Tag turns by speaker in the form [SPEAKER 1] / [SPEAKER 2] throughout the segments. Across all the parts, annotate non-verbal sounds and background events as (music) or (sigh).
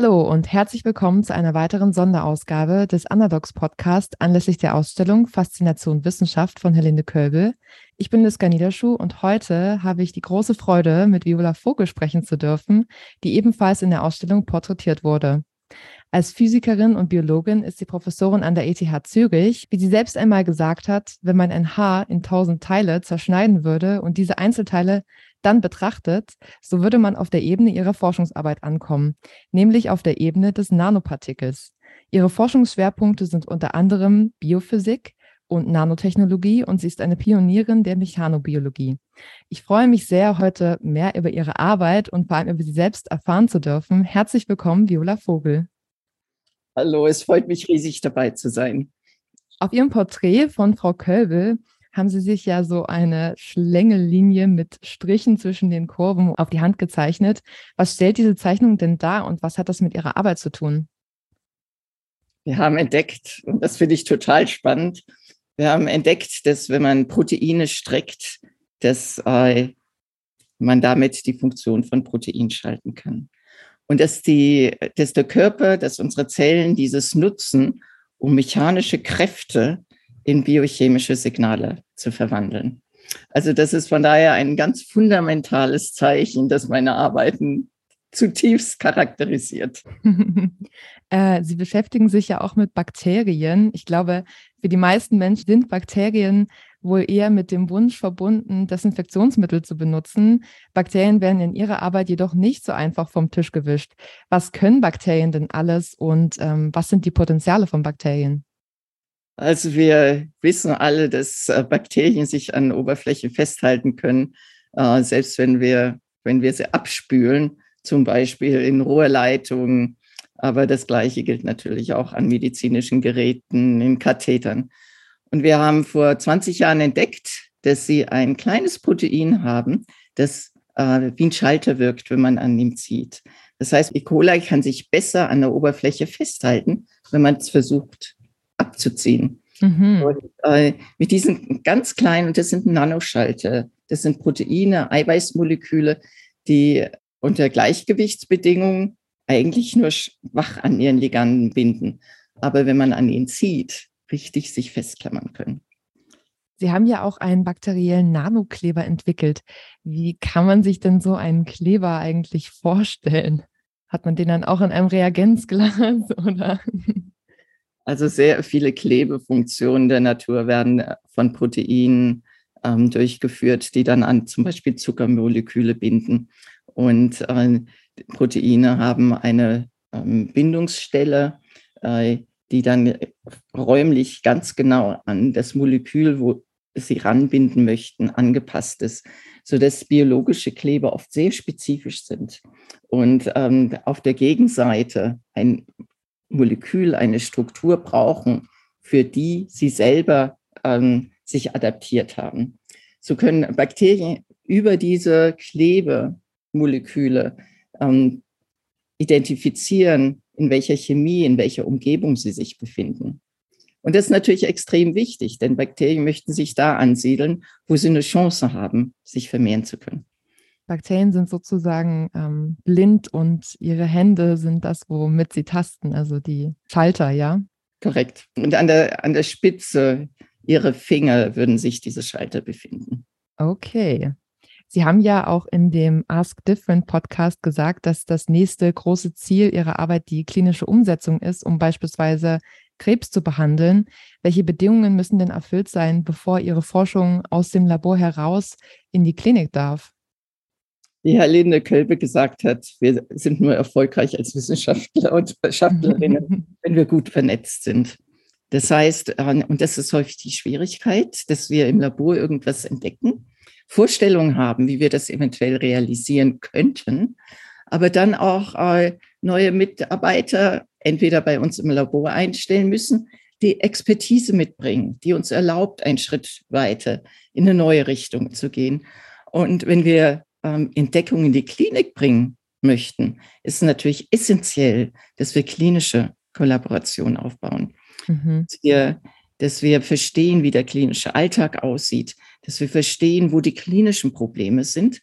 [SPEAKER 1] Hallo und herzlich willkommen zu einer weiteren Sonderausgabe des Underdogs Podcast anlässlich der Ausstellung Faszination Wissenschaft von Helene Kölbel. Ich bin Liska Niederschuh und heute habe ich die große Freude, mit Viola Vogel sprechen zu dürfen, die ebenfalls in der Ausstellung porträtiert wurde. Als Physikerin und Biologin ist sie Professorin an der ETH Zürich. Wie sie selbst einmal gesagt hat, wenn man ein Haar in tausend Teile zerschneiden würde und diese Einzelteile dann betrachtet, so würde man auf der Ebene ihrer Forschungsarbeit ankommen, nämlich auf der Ebene des Nanopartikels. Ihre Forschungsschwerpunkte sind unter anderem Biophysik und Nanotechnologie und sie ist eine Pionierin der Mechanobiologie. Ich freue mich sehr, heute mehr über ihre Arbeit und vor allem über sie selbst erfahren zu dürfen. Herzlich willkommen, Viola Vogel.
[SPEAKER 2] Hallo, es freut mich riesig dabei zu sein.
[SPEAKER 1] Auf Ihrem Porträt von Frau Kölbel haben Sie sich ja so eine Schlängellinie mit Strichen zwischen den Kurven auf die Hand gezeichnet. Was stellt diese Zeichnung denn dar und was hat das mit Ihrer Arbeit zu tun?
[SPEAKER 2] Wir haben entdeckt, und das finde ich total spannend, wir haben entdeckt, dass wenn man Proteine streckt, dass äh, man damit die Funktion von Protein schalten kann. Und dass, die, dass der Körper, dass unsere Zellen dieses nutzen, um mechanische Kräfte in biochemische Signale zu verwandeln. Also das ist von daher ein ganz fundamentales Zeichen, das meine Arbeiten zutiefst charakterisiert. (laughs)
[SPEAKER 1] Äh, Sie beschäftigen sich ja auch mit Bakterien. Ich glaube, für die meisten Menschen sind Bakterien wohl eher mit dem Wunsch verbunden, Desinfektionsmittel zu benutzen. Bakterien werden in ihrer Arbeit jedoch nicht so einfach vom Tisch gewischt. Was können Bakterien denn alles und ähm, was sind die Potenziale von Bakterien?
[SPEAKER 2] Also wir wissen alle, dass äh, Bakterien sich an Oberfläche festhalten können, äh, selbst wenn wir, wenn wir sie abspülen, zum Beispiel in Rohrleitungen. Aber das Gleiche gilt natürlich auch an medizinischen Geräten, in Kathetern. Und wir haben vor 20 Jahren entdeckt, dass sie ein kleines Protein haben, das äh, wie ein Schalter wirkt, wenn man an ihm zieht. Das heißt, E. coli kann sich besser an der Oberfläche festhalten, wenn man es versucht abzuziehen. Mhm. Und, äh, mit diesen ganz kleinen, und das sind Nanoschalter, das sind Proteine, Eiweißmoleküle, die unter Gleichgewichtsbedingungen eigentlich nur schwach an ihren Liganden binden. Aber wenn man an ihn zieht, richtig sich festklammern können.
[SPEAKER 1] Sie haben ja auch einen bakteriellen Nanokleber entwickelt. Wie kann man sich denn so einen Kleber eigentlich vorstellen? Hat man den dann auch in einem Reagenzglas (laughs) oder?
[SPEAKER 2] Also sehr viele Klebefunktionen der Natur werden von Proteinen ähm, durchgeführt, die dann an zum Beispiel Zuckermoleküle binden. Und äh, Proteine haben eine ähm, Bindungsstelle, äh, die dann räumlich ganz genau an das Molekül, wo sie ranbinden möchten, angepasst ist, sodass biologische Kleber oft sehr spezifisch sind und ähm, auf der Gegenseite ein Molekül, eine Struktur brauchen, für die sie selber ähm, sich adaptiert haben. So können Bakterien über diese Klebemoleküle ähm, identifizieren, in welcher Chemie, in welcher Umgebung sie sich befinden. Und das ist natürlich extrem wichtig, denn Bakterien möchten sich da ansiedeln, wo sie eine Chance haben, sich vermehren zu können.
[SPEAKER 1] Bakterien sind sozusagen ähm, blind und ihre Hände sind das, womit sie tasten, also die Schalter, ja?
[SPEAKER 2] Korrekt. Und an der, an der Spitze ihrer Finger würden sich diese Schalter befinden.
[SPEAKER 1] Okay. Sie haben ja auch in dem Ask Different Podcast gesagt, dass das nächste große Ziel Ihrer Arbeit die klinische Umsetzung ist, um beispielsweise Krebs zu behandeln. Welche Bedingungen müssen denn erfüllt sein, bevor Ihre Forschung aus dem Labor heraus in die Klinik darf?
[SPEAKER 2] Wie Herr Linde Kölbe gesagt hat, wir sind nur erfolgreich als Wissenschaftler und Wissenschaftlerinnen, (laughs) wenn wir gut vernetzt sind. Das heißt, äh, und das ist häufig die Schwierigkeit, dass wir im Labor irgendwas entdecken Vorstellung haben, wie wir das eventuell realisieren könnten, aber dann auch äh, neue Mitarbeiter entweder bei uns im Labor einstellen müssen, die Expertise mitbringen, die uns erlaubt, einen Schritt weiter in eine neue Richtung zu gehen. Und wenn wir ähm, Entdeckungen in die Klinik bringen möchten, ist natürlich essentiell, dass wir klinische Kollaboration aufbauen. Mhm. Dass, wir, dass wir verstehen, wie der klinische Alltag aussieht, dass wir verstehen, wo die klinischen Probleme sind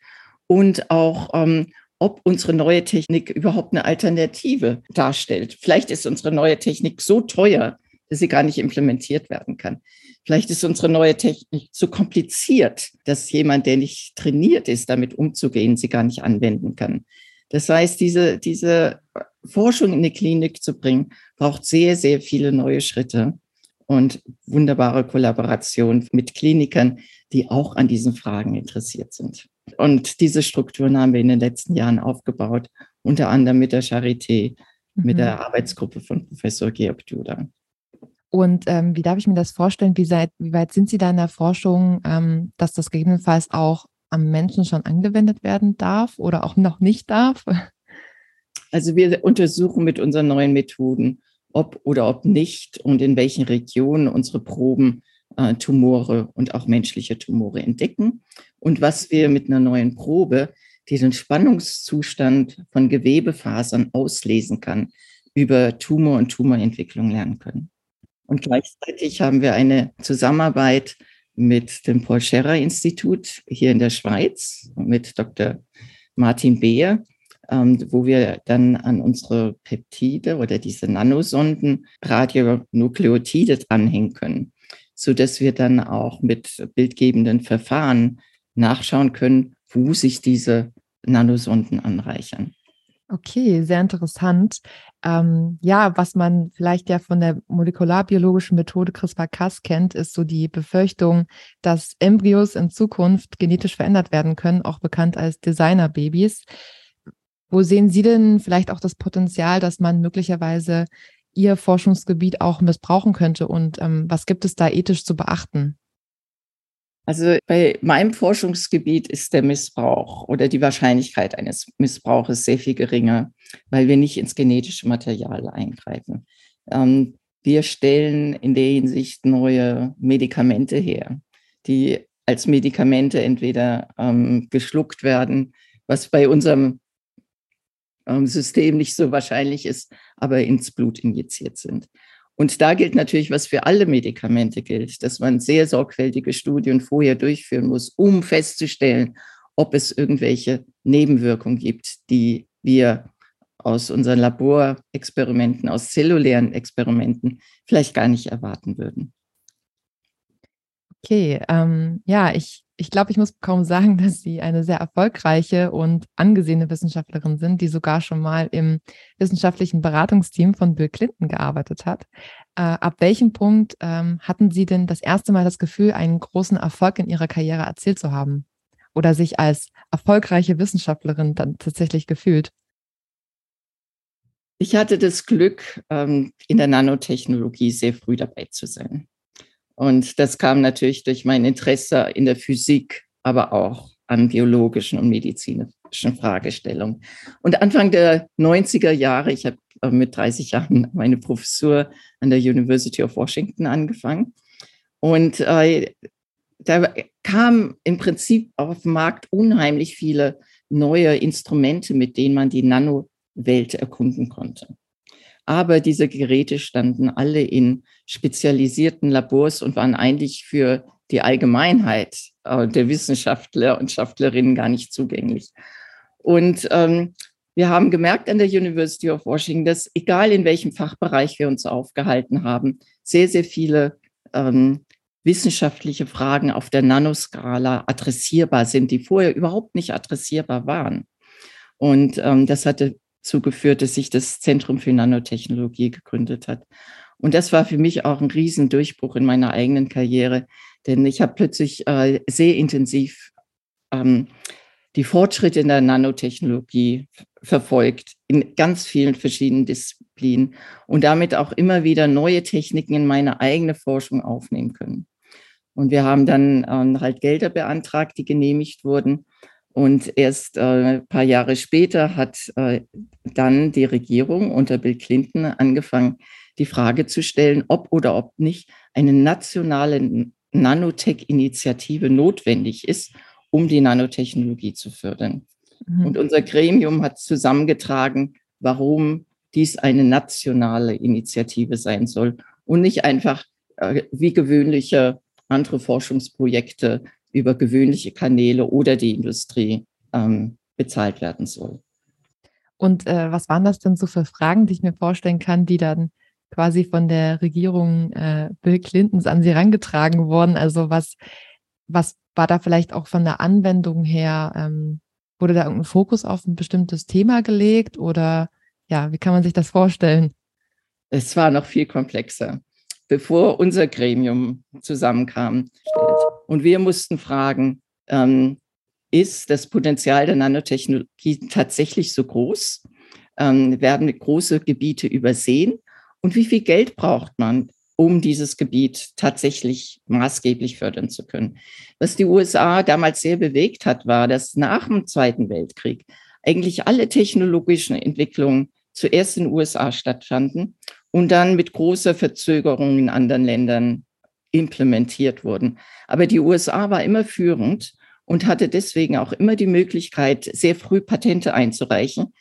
[SPEAKER 2] und auch, ähm, ob unsere neue Technik überhaupt eine Alternative darstellt. Vielleicht ist unsere neue Technik so teuer, dass sie gar nicht implementiert werden kann. Vielleicht ist unsere neue Technik so kompliziert, dass jemand, der nicht trainiert ist, damit umzugehen, sie gar nicht anwenden kann. Das heißt, diese, diese Forschung in die Klinik zu bringen, braucht sehr, sehr viele neue Schritte und wunderbare Kollaboration mit Klinikern, die auch an diesen Fragen interessiert sind. Und diese Strukturen haben wir in den letzten Jahren aufgebaut, unter anderem mit der Charité, mhm. mit der Arbeitsgruppe von Professor Georg Duda.
[SPEAKER 1] Und ähm, wie darf ich mir das vorstellen? Wie, seid, wie weit sind Sie da in der Forschung, ähm, dass das gegebenenfalls auch am Menschen schon angewendet werden darf oder auch noch nicht darf?
[SPEAKER 2] Also wir untersuchen mit unseren neuen Methoden, ob oder ob nicht und in welchen Regionen unsere Proben äh, Tumore und auch menschliche Tumore entdecken. Und was wir mit einer neuen Probe, die den Spannungszustand von Gewebefasern auslesen kann, über Tumor und Tumorentwicklung lernen können. Und gleichzeitig haben wir eine Zusammenarbeit mit dem Paul Scherrer Institut hier in der Schweiz, mit Dr. Martin Beer, ähm, wo wir dann an unsere Peptide oder diese Nanosonden Radionukleotide dranhängen können, so dass wir dann auch mit bildgebenden Verfahren nachschauen können, wo sich diese Nanosonden anreichern.
[SPEAKER 1] Okay, sehr interessant. Ähm, ja, was man vielleicht ja von der molekularbiologischen Methode CRISPR-Cas kennt, ist so die Befürchtung, dass Embryos in Zukunft genetisch verändert werden können, auch bekannt als Designerbabys. Wo sehen Sie denn vielleicht auch das Potenzial, dass man möglicherweise Ihr Forschungsgebiet auch missbrauchen könnte? Und ähm, was gibt es da ethisch zu beachten?
[SPEAKER 2] Also bei meinem Forschungsgebiet ist der Missbrauch oder die Wahrscheinlichkeit eines Missbrauches sehr viel geringer, weil wir nicht ins genetische Material eingreifen. Ähm, wir stellen in der Hinsicht neue Medikamente her, die als Medikamente entweder ähm, geschluckt werden, was bei unserem ähm, System nicht so wahrscheinlich ist, aber ins Blut injiziert sind. Und da gilt natürlich, was für alle Medikamente gilt, dass man sehr sorgfältige Studien vorher durchführen muss, um festzustellen, ob es irgendwelche Nebenwirkungen gibt, die wir aus unseren Laborexperimenten, aus zellulären Experimenten vielleicht gar nicht erwarten würden.
[SPEAKER 1] Okay, ähm, ja, ich ich glaube, ich muss kaum sagen, (laughs) dass Sie eine sehr erfolgreiche und angesehene Wissenschaftlerin sind, die sogar schon mal im wissenschaftlichen Beratungsteam von Bill Clinton gearbeitet hat. Äh, ab welchem Punkt ähm, hatten Sie denn das erste Mal das Gefühl, einen großen Erfolg in Ihrer Karriere erzielt zu haben? Oder sich als erfolgreiche Wissenschaftlerin dann tatsächlich gefühlt?
[SPEAKER 2] Ich hatte das Glück, ähm, in der Nanotechnologie sehr früh dabei zu sein. Und das kam natürlich durch mein Interesse in der Physik, aber auch an biologischen und medizinischen Fragestellungen. Und Anfang der 90er Jahre, ich habe mit 30 Jahren (laughs) meine Professur an der University of Washington angefangen. Und äh, da kam im Prinzip auf dem Markt unheimlich viele neue Instrumente, mit denen man die Nanowelt erkunden konnte. Aber diese Geräte standen alle in spezialisierten Labors und waren eigentlich für die Allgemeinheit äh, der Wissenschaftler und Schaftlerinnen gar nicht zugänglich. Und ähm, wir haben gemerkt an der University of Washington, dass egal in welchem Fachbereich wir uns aufgehalten haben, sehr, sehr viele ähm, wissenschaftliche Fragen auf der Nanoskala adressierbar sind, die vorher überhaupt nicht adressierbar waren. Und ähm, das hatte zugeführt, dass sich das Zentrum für Nanotechnologie gegründet hat. Und das war für mich auch ein Riesendurchbruch in meiner eigenen Karriere, denn ich habe plötzlich äh, sehr intensiv ähm, die Fortschritte in der Nanotechnologie verfolgt, in ganz vielen verschiedenen Disziplinen und damit auch immer wieder neue Techniken in meine eigene Forschung aufnehmen können. Und wir haben dann äh, halt Gelder beantragt, die genehmigt wurden. Und erst äh, ein paar Jahre später hat äh, dann die Regierung unter Bill Clinton angefangen, die Frage zu stellen, ob oder ob nicht eine nationale Nanotech-Initiative notwendig ist, um die Nanotechnologie zu fördern. Mhm. Und unser Gremium hat zusammengetragen, warum dies eine nationale Initiative sein soll und nicht einfach äh, wie gewöhnliche andere Forschungsprojekte über gewöhnliche Kanäle oder die Industrie ähm, bezahlt werden soll.
[SPEAKER 1] Und äh, was waren das denn so für Fragen, die ich mir vorstellen kann, die dann quasi von der Regierung äh, Bill Clintons an sie herangetragen wurden? Also was, was war da vielleicht auch von der Anwendung her? Ähm, wurde da irgendein Fokus auf ein bestimmtes Thema gelegt oder ja, wie kann man sich das vorstellen?
[SPEAKER 2] Es war noch viel komplexer. Bevor unser Gremium zusammenkam und wir mussten fragen, ähm, ist das Potenzial der Nanotechnologie tatsächlich so groß? Ähm, werden große Gebiete übersehen? Und wie viel Geld braucht man, um dieses Gebiet tatsächlich maßgeblich fördern zu können? Was die USA damals sehr bewegt hat, war, dass nach dem Zweiten Weltkrieg eigentlich alle technologischen Entwicklungen zuerst in den USA stattfanden und dann mit großer Verzögerung in anderen Ländern implementiert wurden. Aber die USA war immer führend und hatte deswegen auch immer die Möglichkeit, sehr früh Patente einzureichen,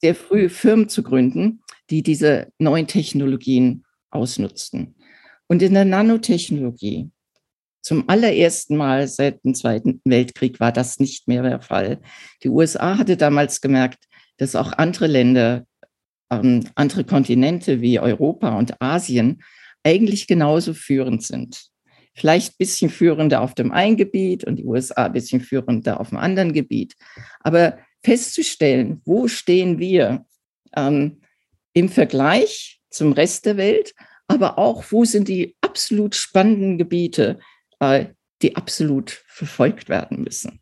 [SPEAKER 2] sehr früh Firmen zu gründen, die diese neuen Technologien ausnutzten. Und in der Nanotechnologie, zum allerersten Mal seit dem Zweiten Weltkrieg war das nicht mehr der Fall. Die USA hatte damals gemerkt, dass auch andere Länder, ähm, andere Kontinente wie Europa und Asien eigentlich genauso führend sind vielleicht ein bisschen führender auf dem einen Gebiet und die USA ein bisschen führender auf dem anderen Gebiet. Aber festzustellen, wo stehen wir ähm, im Vergleich zum Rest der Welt, aber auch, wo sind die absolut spannenden Gebiete, äh, die absolut verfolgt werden müssen.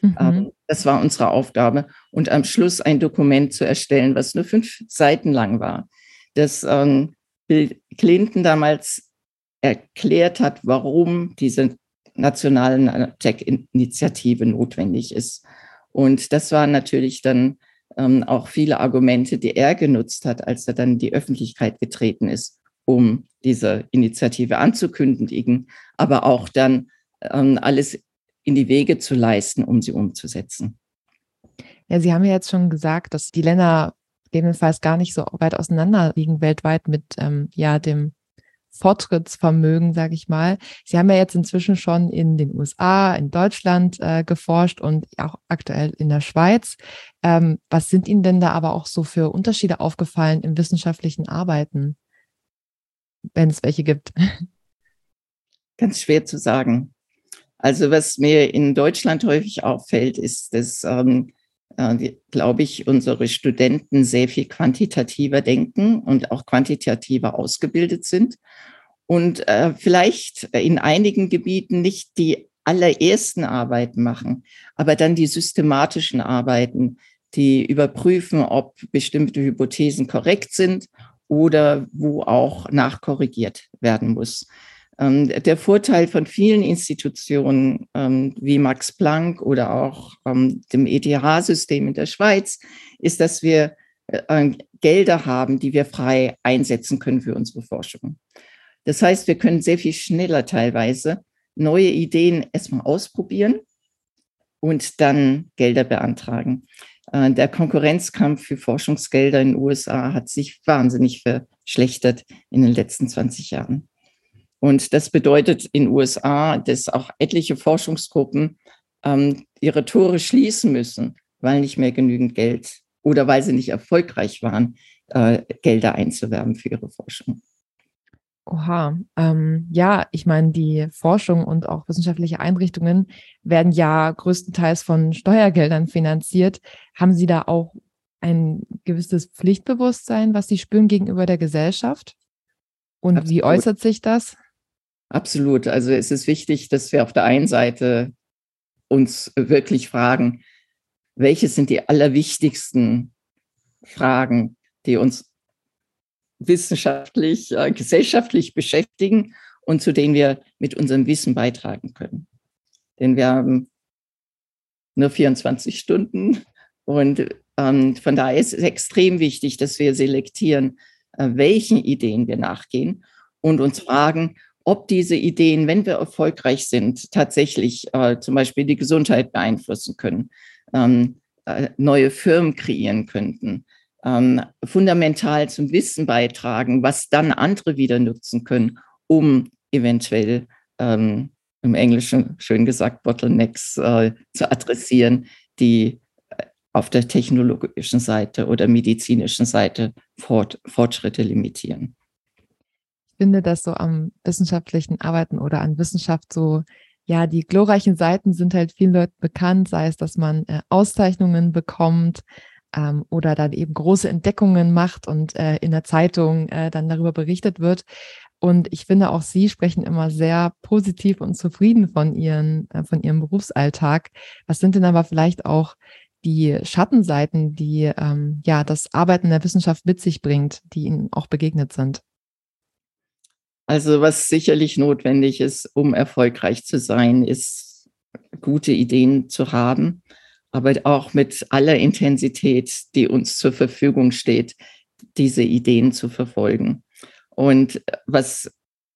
[SPEAKER 2] Mhm. Ähm, das war unsere Aufgabe. Und am Schluss ein Dokument zu erstellen, was nur fünf Seiten lang war, das ähm, Bill Clinton damals erklärt hat, warum diese nationale Tech-Initiative notwendig ist. Und das waren natürlich dann ähm, auch viele Argumente, die er genutzt hat, als er dann in die Öffentlichkeit getreten ist, um diese Initiative anzukündigen, aber auch dann ähm, alles in die Wege zu leisten, um sie umzusetzen.
[SPEAKER 1] Ja, Sie haben ja jetzt schon gesagt, dass die Länder gegebenenfalls gar nicht so weit auseinander liegen weltweit mit ähm, ja, dem Fortschrittsvermögen, sage ich mal. Sie haben ja jetzt inzwischen schon in den USA, in Deutschland äh, geforscht und auch aktuell in der Schweiz. Ähm, was sind Ihnen denn da aber auch so für Unterschiede aufgefallen im wissenschaftlichen Arbeiten, wenn es welche gibt? (laughs)
[SPEAKER 2] Ganz schwer zu sagen. Also was mir in Deutschland häufig auffällt, ist, dass ähm, äh, glaube ich, unsere Studenten sehr viel quantitativer denken und auch quantitativer ausgebildet sind und äh, vielleicht in einigen Gebieten nicht die allerersten Arbeiten machen, aber dann die systematischen Arbeiten, die überprüfen, ob bestimmte Hypothesen korrekt sind oder wo auch nachkorrigiert werden muss. Ähm, der Vorteil von vielen Institutionen ähm, wie Max Planck oder auch ähm, dem ETH-System in der Schweiz ist, dass wir äh, Gelder haben, die wir frei einsetzen können für unsere Forschung. Das heißt, wir können sehr viel schneller teilweise neue Ideen erstmal ausprobieren und dann Gelder beantragen. Äh, der Konkurrenzkampf für Forschungsgelder in den USA hat sich wahnsinnig verschlechtert in den letzten 20 Jahren. Und das bedeutet in den USA, dass auch etliche Forschungsgruppen ähm, ihre Tore schließen müssen, weil nicht mehr genügend Geld oder weil sie nicht erfolgreich waren, äh, Gelder einzuwerben für ihre Forschung.
[SPEAKER 1] Oha, ähm, ja, ich meine, die Forschung und auch wissenschaftliche Einrichtungen werden ja größtenteils von Steuergeldern finanziert. Haben Sie da auch ein gewisses Pflichtbewusstsein, was Sie spüren gegenüber der Gesellschaft? Und Absolut. wie äußert sich das?
[SPEAKER 2] Absolut. Also es ist wichtig, dass wir auf der einen Seite uns wirklich fragen, welche sind die allerwichtigsten Fragen, die uns wissenschaftlich, äh, gesellschaftlich beschäftigen und zu denen wir mit unserem Wissen beitragen können. Denn wir haben nur 24 Stunden und ähm, von daher ist es extrem wichtig, dass wir selektieren, äh, welchen Ideen wir nachgehen und uns fragen, ob diese Ideen, wenn wir erfolgreich sind, tatsächlich äh, zum Beispiel die Gesundheit beeinflussen können, ähm, äh, neue Firmen kreieren könnten, ähm, fundamental zum Wissen beitragen, was dann andere wieder nutzen können, um eventuell ähm, im Englischen schön gesagt Bottlenecks äh, zu adressieren, die auf der technologischen Seite oder medizinischen Seite Fort, Fortschritte limitieren.
[SPEAKER 1] Ich finde, dass so am wissenschaftlichen Arbeiten oder an Wissenschaft so, ja, die glorreichen Seiten sind halt vielen Leuten bekannt, sei es, dass man äh, Auszeichnungen bekommt ähm, oder dann eben große Entdeckungen macht und äh, in der Zeitung äh, dann darüber berichtet wird. Und ich finde auch Sie sprechen immer sehr positiv und zufrieden von Ihren, äh, von Ihrem Berufsalltag. Was sind denn aber vielleicht auch die Schattenseiten, die ähm, ja das Arbeiten der Wissenschaft mit sich bringt, die Ihnen auch begegnet sind?
[SPEAKER 2] Also was sicherlich notwendig ist, um erfolgreich zu sein, ist gute Ideen zu haben, aber auch mit aller Intensität, die uns zur Verfügung steht, diese Ideen zu verfolgen. Und was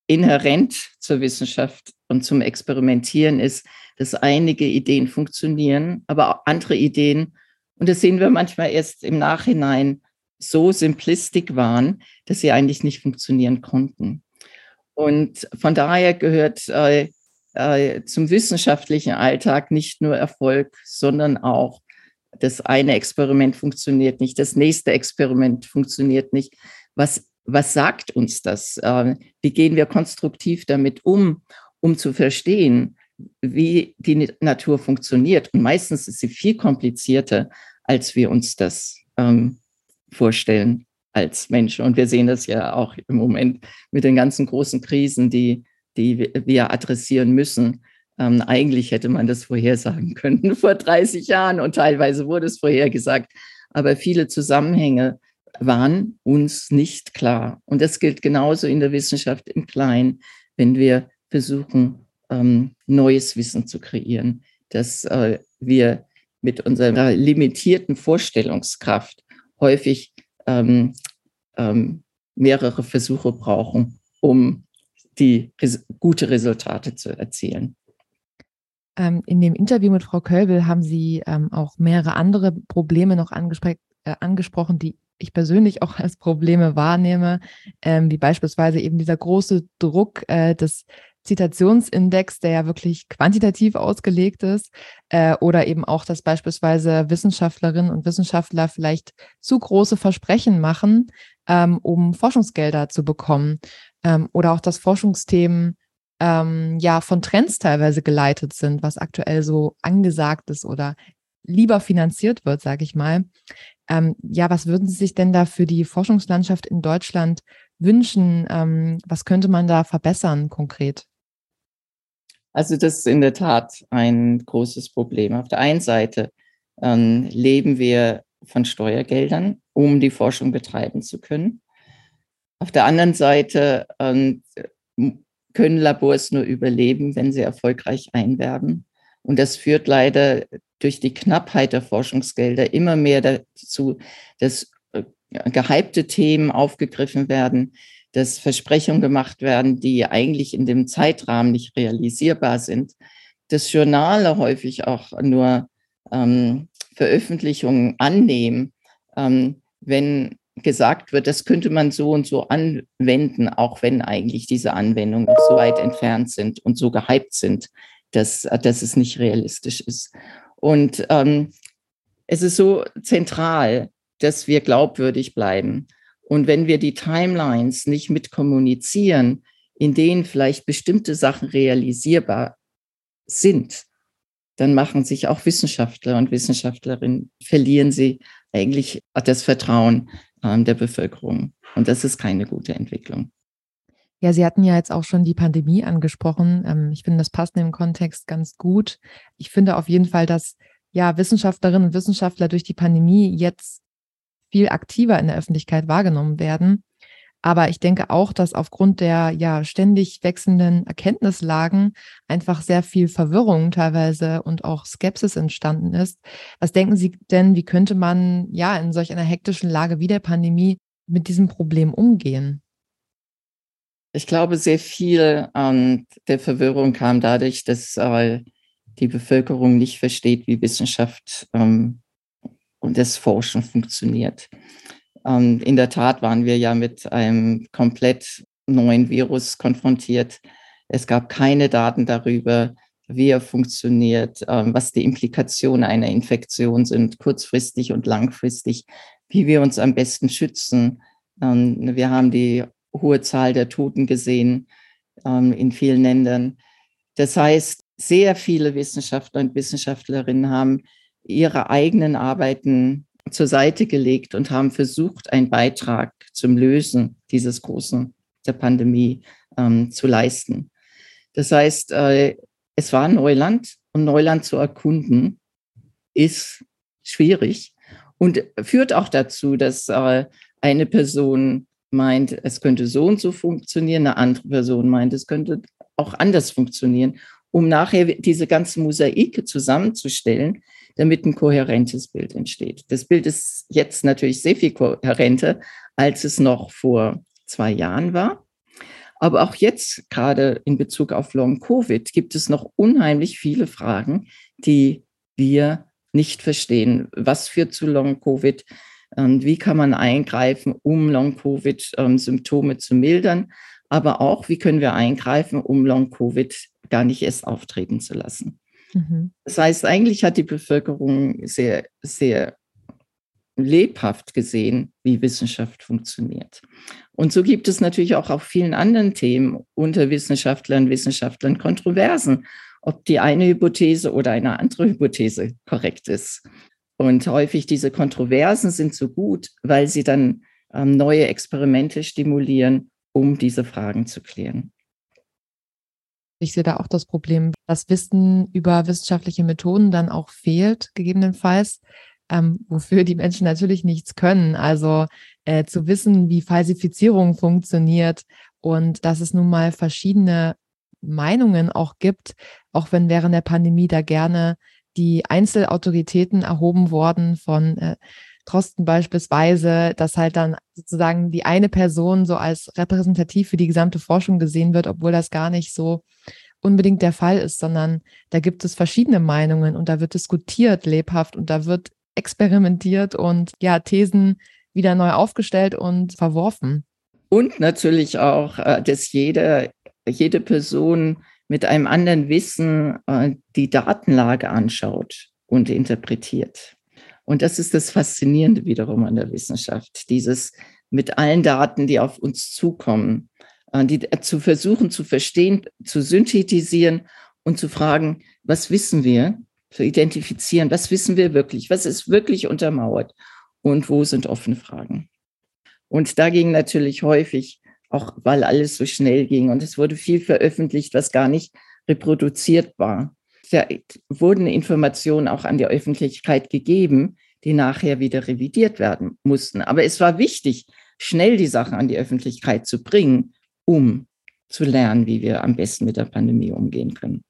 [SPEAKER 2] inhärent zur Wissenschaft und zum Experimentieren ist, dass einige Ideen funktionieren, aber auch andere Ideen, und das sehen wir manchmal erst im Nachhinein, so simplistisch waren, dass sie eigentlich nicht funktionieren konnten. Und von daher gehört äh, äh, zum wissenschaftlichen Alltag nicht nur Erfolg, sondern auch das eine Experiment funktioniert nicht, das nächste Experiment funktioniert nicht. Was, was sagt uns das? Äh, wie gehen wir konstruktiv damit um, um zu verstehen, wie die Natur funktioniert. Und meistens ist sie viel komplizierter, als wir uns das ähm, vorstellen als Menschen. Und wir sehen das ja auch im Moment mit den ganzen großen Krisen, die, die wir adressieren müssen. Ähm, eigentlich hätte man das vorhersagen (laughs) können vor 30 Jahren und teilweise wurde es vorhergesagt. Aber viele Zusammenhänge waren uns nicht klar. Und das gilt genauso in der Wissenschaft im Kleinen, wenn wir versuchen, ähm, neues Wissen zu kreieren, dass äh, wir mit unserer limitierten Vorstellungskraft häufig ähm, ähm, mehrere Versuche brauchen, um die res gute Resultate zu erzielen.
[SPEAKER 1] Ähm, in dem Interview mit Frau Kölbel haben Sie ähm, auch mehrere andere Probleme noch angespr äh, angesprochen, die ich persönlich auch als Probleme wahrnehme, ähm, wie beispielsweise eben dieser große Druck äh, des Zitationsindex, der ja wirklich quantitativ ausgelegt ist, äh, oder eben auch, dass beispielsweise Wissenschaftlerinnen und Wissenschaftler vielleicht zu große Versprechen machen, ähm, um Forschungsgelder zu bekommen, ähm, oder auch, dass Forschungsthemen ähm, ja von Trends teilweise geleitet sind, was aktuell so angesagt ist oder lieber finanziert wird, sage ich mal. Ähm, ja, was würden Sie sich denn da für die Forschungslandschaft in Deutschland wünschen? Ähm, was könnte man da verbessern konkret?
[SPEAKER 2] Also das ist in der Tat ein großes Problem. Auf der einen Seite ähm, leben wir von Steuergeldern, um die Forschung betreiben zu können. Auf der anderen Seite ähm, können Labors nur überleben, wenn sie erfolgreich einwerben. Und das führt leider durch die Knappheit der Forschungsgelder immer mehr dazu, dass äh, gehypte Themen aufgegriffen werden, dass Versprechungen gemacht werden, die eigentlich in dem Zeitrahmen nicht realisierbar sind, dass Journale häufig auch nur ähm, Veröffentlichungen annehmen, ähm, wenn gesagt wird, das könnte man so und so anwenden, auch wenn eigentlich diese Anwendungen noch so weit entfernt sind und so gehypt sind, dass, dass es nicht realistisch ist. Und ähm, es ist so zentral, dass wir glaubwürdig bleiben. Und wenn wir die Timelines nicht mit kommunizieren, in denen vielleicht bestimmte Sachen realisierbar sind, dann machen sich auch Wissenschaftler und Wissenschaftlerinnen, verlieren sie eigentlich das Vertrauen äh, der Bevölkerung. Und das ist keine gute Entwicklung.
[SPEAKER 1] Ja, Sie hatten ja jetzt auch schon die Pandemie angesprochen. Ähm, ich finde, das passt in dem Kontext ganz gut. Ich finde auf jeden Fall, dass ja Wissenschaftlerinnen und Wissenschaftler durch die Pandemie jetzt viel aktiver in der Öffentlichkeit wahrgenommen werden. Aber ich denke auch, dass aufgrund der ja ständig wechselnden Erkenntnislagen einfach sehr viel Verwirrung teilweise und auch Skepsis entstanden ist. Was denken Sie denn, wie könnte man ja in solch einer hektischen Lage wie der Pandemie mit diesem Problem umgehen?
[SPEAKER 2] Ich glaube, sehr viel ähm, der Verwirrung kam dadurch, dass äh, die Bevölkerung nicht versteht, wie Wissenschaft ähm, das Forschen (laughs) funktioniert. Ähm, in der Tat waren wir ja mit einem komplett neuen Virus konfrontiert. Es gab keine Daten darüber, wie er funktioniert, ähm, was die Implikationen einer Infektion sind, kurzfristig und langfristig, wie wir uns am besten schützen. Ähm, wir haben die hohe Zahl der Toten gesehen in vielen Ländern. Das heißt, sehr viele Wissenschaftler und Wissenschaftlerinnen haben ihre eigenen Arbeiten zur Seite gelegt und haben versucht, einen Beitrag zum Lösen dieses großen der Pandemie ähm, zu leisten. Das heißt, äh, es war Neuland und Neuland zu erkunden ist schwierig und führt auch dazu, dass äh, eine Person meint, es könnte so und so funktionieren, eine andere Person meint, es könnte auch anders funktionieren, um nachher diese ganze Mosaike zusammenzustellen, damit ein kohärentes Bild entsteht. Das Bild ist jetzt natürlich sehr viel kohärenter, als es noch vor zwei Jahren war. Aber auch jetzt, gerade in Bezug auf Long-Covid, gibt es noch unheimlich viele Fragen, die wir nicht verstehen. Was führt zu Long-Covid? Und wie kann man eingreifen, um Long-Covid-Symptome zu mildern? Aber auch, wie können wir eingreifen, um Long-Covid gar nicht erst auftreten zu lassen? Mhm. Das heißt, eigentlich hat die Bevölkerung sehr, sehr lebhaft gesehen, wie Wissenschaft funktioniert. Und so gibt es natürlich auch auf vielen anderen Themen unter Wissenschaftlern Wissenschaftlern Kontroversen, ob die eine Hypothese oder eine andere Hypothese korrekt ist. Und häufig diese Kontroversen sind so gut, weil sie dann ähm, neue Experimente stimulieren, um diese Fragen zu klären.
[SPEAKER 1] Ich sehe da auch das Problem, dass Wissen über wissenschaftliche Methoden dann auch fehlt, gegebenenfalls, ähm, wofür die Menschen natürlich nichts können. Also äh, zu wissen, wie Falsifizierung funktioniert und dass es nun mal verschiedene Meinungen auch gibt, auch wenn während der Pandemie da gerne die Einzelautoritäten erhoben worden von äh, Trosten beispielsweise, dass halt dann sozusagen die eine Person so als repräsentativ für die gesamte Forschung gesehen wird, obwohl das gar nicht so unbedingt der Fall ist, sondern da gibt es verschiedene Meinungen und da wird diskutiert lebhaft und da wird experimentiert und ja, Thesen wieder neu aufgestellt und verworfen.
[SPEAKER 2] Und natürlich auch, äh, dass jede, jede Person mit einem anderen Wissen äh, die Datenlage anschaut und interpretiert. Und das ist das Faszinierende wiederum an der Wissenschaft, dieses mit allen Daten, die auf uns zukommen, äh, die zu versuchen zu verstehen, zu synthetisieren und zu fragen, was wissen wir, zu identifizieren, was wissen wir wirklich, was ist wirklich untermauert und wo sind offene Fragen. Und da ging natürlich häufig, auch weil alles so schnell ging und es wurde viel veröffentlicht, was gar nicht reproduziert war. Da wurden Informationen auch an die Öffentlichkeit gegeben, die nachher wieder revidiert werden mussten. Aber es war wichtig, schnell die Sachen an die Öffentlichkeit zu bringen, um zu lernen, wie wir am besten mit der Pandemie umgehen können.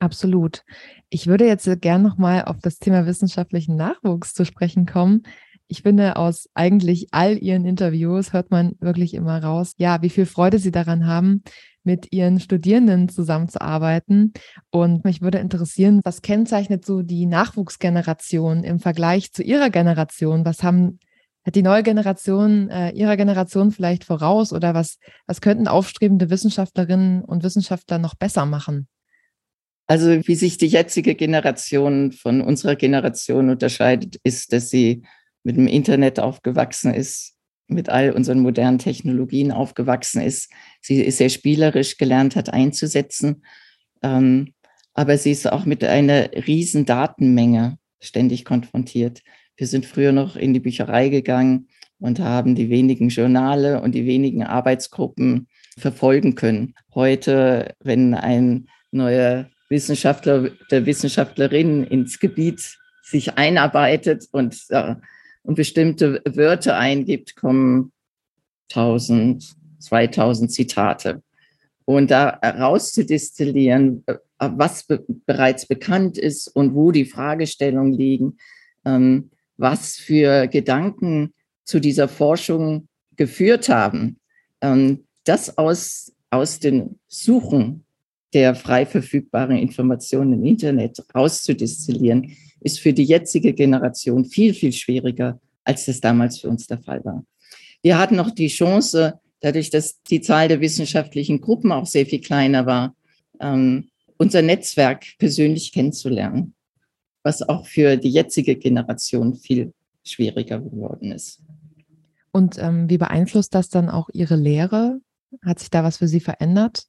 [SPEAKER 1] Absolut. Ich würde jetzt gerne nochmal auf das Thema wissenschaftlichen Nachwuchs zu sprechen kommen. Ich finde, aus eigentlich all Ihren Interviews hört man wirklich immer raus, ja, wie viel Freude Sie daran haben, mit Ihren Studierenden zusammenzuarbeiten. Und mich würde interessieren, was kennzeichnet so die Nachwuchsgeneration im Vergleich zu Ihrer Generation? Was haben hat die neue Generation äh, ihrer Generation vielleicht voraus oder was, was könnten aufstrebende Wissenschaftlerinnen und Wissenschaftler noch besser machen?
[SPEAKER 2] Also wie sich die jetzige Generation von unserer Generation unterscheidet, ist, dass sie mit dem Internet aufgewachsen ist, mit all unseren modernen Technologien aufgewachsen ist. Sie ist sehr spielerisch gelernt hat einzusetzen, ähm, aber sie ist auch mit einer riesen Datenmenge ständig konfrontiert. Wir sind früher noch in die Bücherei gegangen und haben die wenigen Journale und die wenigen Arbeitsgruppen verfolgen können. Heute, wenn ein neuer Wissenschaftler, der Wissenschaftlerin ins Gebiet sich einarbeitet und, äh, und bestimmte Wörter eingibt, kommen 1000, 2000 Zitate. Und da rauszudestillieren, äh, was be bereits bekannt ist und wo die Fragestellungen liegen, ähm, was für Gedanken zu dieser Forschung geführt haben, ähm, das aus, aus den Suchen der frei verfügbaren Informationen im Internet rauszudestillieren, ist für die jetzige Generation viel, viel schwieriger, als das damals für uns der Fall war. Wir hatten noch die Chance, dadurch, dass die Zahl der wissenschaftlichen Gruppen auch sehr viel kleiner war, ähm, unser Netzwerk persönlich kennenzulernen, was auch für die jetzige Generation viel schwieriger geworden ist.
[SPEAKER 1] Und ähm, wie beeinflusst das dann auch Ihre Lehre? Hat sich da was für Sie verändert?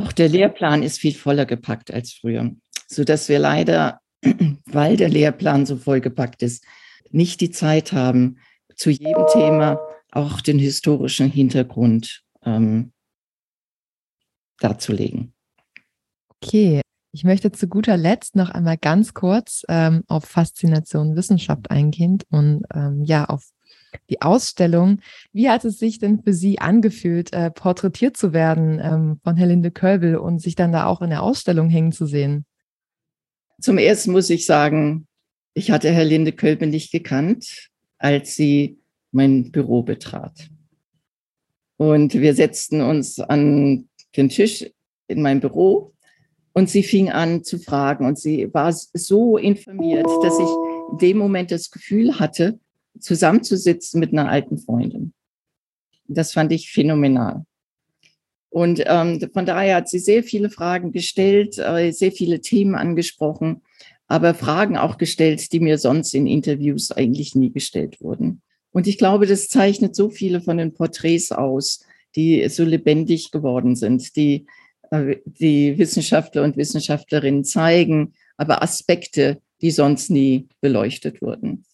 [SPEAKER 2] Auch der Lehrplan ist viel voller gepackt als früher, sodass wir leider, (clears throat) weil der Lehrplan so vollgepackt ist, nicht die Zeit haben, zu jedem Thema auch den historischen Hintergrund ähm, darzulegen.
[SPEAKER 1] Okay, ich möchte zu guter Letzt noch einmal ganz kurz ähm, auf Faszination Wissenschaft eingehen und ähm, ja, auf die Ausstellung. Wie hat es sich denn für Sie angefühlt, äh, porträtiert zu werden ähm, von Helinde Kölbel und sich dann da auch in der Ausstellung hängen zu sehen?
[SPEAKER 2] Zum ersten muss ich sagen, ich hatte Helinde Kölbel nicht gekannt, als sie mein Büro betrat. Und wir setzten uns an den Tisch in meinem Büro und sie fing an zu fragen und sie war so informiert, dass ich in dem Moment das Gefühl hatte, zusammenzusitzen mit einer alten Freundin. Das fand ich phänomenal. Und ähm, von daher hat sie sehr viele Fragen gestellt, äh, sehr viele Themen angesprochen, aber Fragen auch gestellt, die mir sonst in Interviews eigentlich nie gestellt wurden. Und ich glaube, das zeichnet so viele von den Porträts aus, die so lebendig geworden sind, die äh, die Wissenschaftler und Wissenschaftlerinnen zeigen, aber Aspekte, die sonst nie beleuchtet wurden.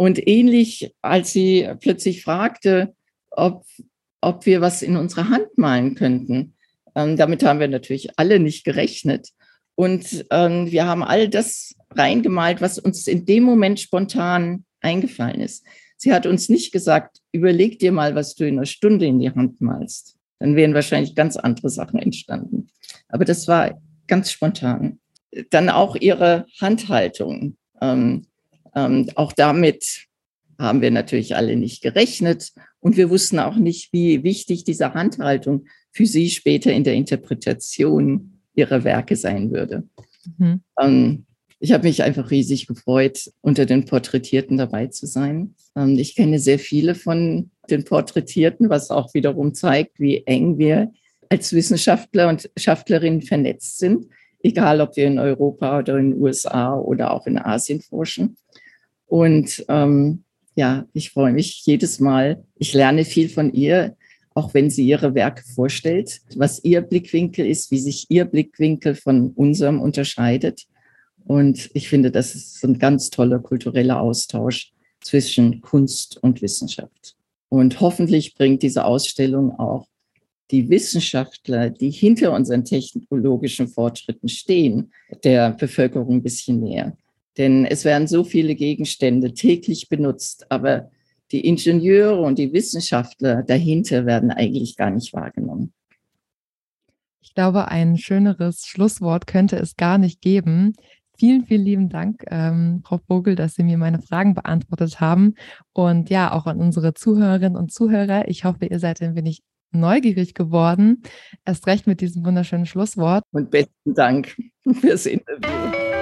[SPEAKER 2] Und ähnlich, als sie plötzlich fragte, ob, ob wir was in unsere Hand malen könnten, ähm, damit haben wir natürlich alle nicht gerechnet. Und ähm, wir haben all das reingemalt, was uns in dem Moment spontan eingefallen ist. Sie hat uns nicht gesagt, überleg dir mal, was du in einer Stunde in die Hand malst. Dann wären wahrscheinlich ganz andere Sachen entstanden. Aber das war ganz spontan. Dann auch ihre Handhaltung. Ähm, ähm, auch damit haben wir natürlich alle nicht gerechnet. Und wir wussten auch nicht, wie wichtig diese Handhaltung für sie später in der Interpretation ihrer Werke sein würde. Mhm. Ähm, ich habe mich einfach riesig gefreut, unter den Porträtierten dabei zu sein. Ähm, ich kenne sehr viele von den Porträtierten, was auch wiederum zeigt, wie eng wir als Wissenschaftler und Schaftlerinnen vernetzt sind, egal ob wir in Europa oder in den USA oder auch in Asien forschen. Und ähm, ja, ich freue mich jedes Mal. Ich lerne viel von ihr, auch wenn sie ihre Werke vorstellt, was ihr Blickwinkel ist, wie sich ihr Blickwinkel von unserem unterscheidet. Und ich finde, das ist ein ganz toller kultureller Austausch zwischen Kunst und Wissenschaft. Und hoffentlich bringt diese Ausstellung auch die Wissenschaftler, die hinter unseren technologischen Fortschritten stehen, der Bevölkerung ein bisschen näher. Denn es werden so viele Gegenstände täglich benutzt, aber die Ingenieure und die Wissenschaftler dahinter werden eigentlich gar nicht wahrgenommen.
[SPEAKER 1] Ich glaube, ein schöneres Schlusswort könnte es gar nicht geben. Vielen, vielen lieben Dank, ähm, Frau Vogel, dass Sie mir meine Fragen beantwortet haben. Und ja, auch an unsere Zuhörerinnen und Zuhörer. Ich hoffe, ihr seid ein wenig neugierig geworden. Erst recht mit diesem wunderschönen Schlusswort.
[SPEAKER 2] Und besten Dank fürs Interview.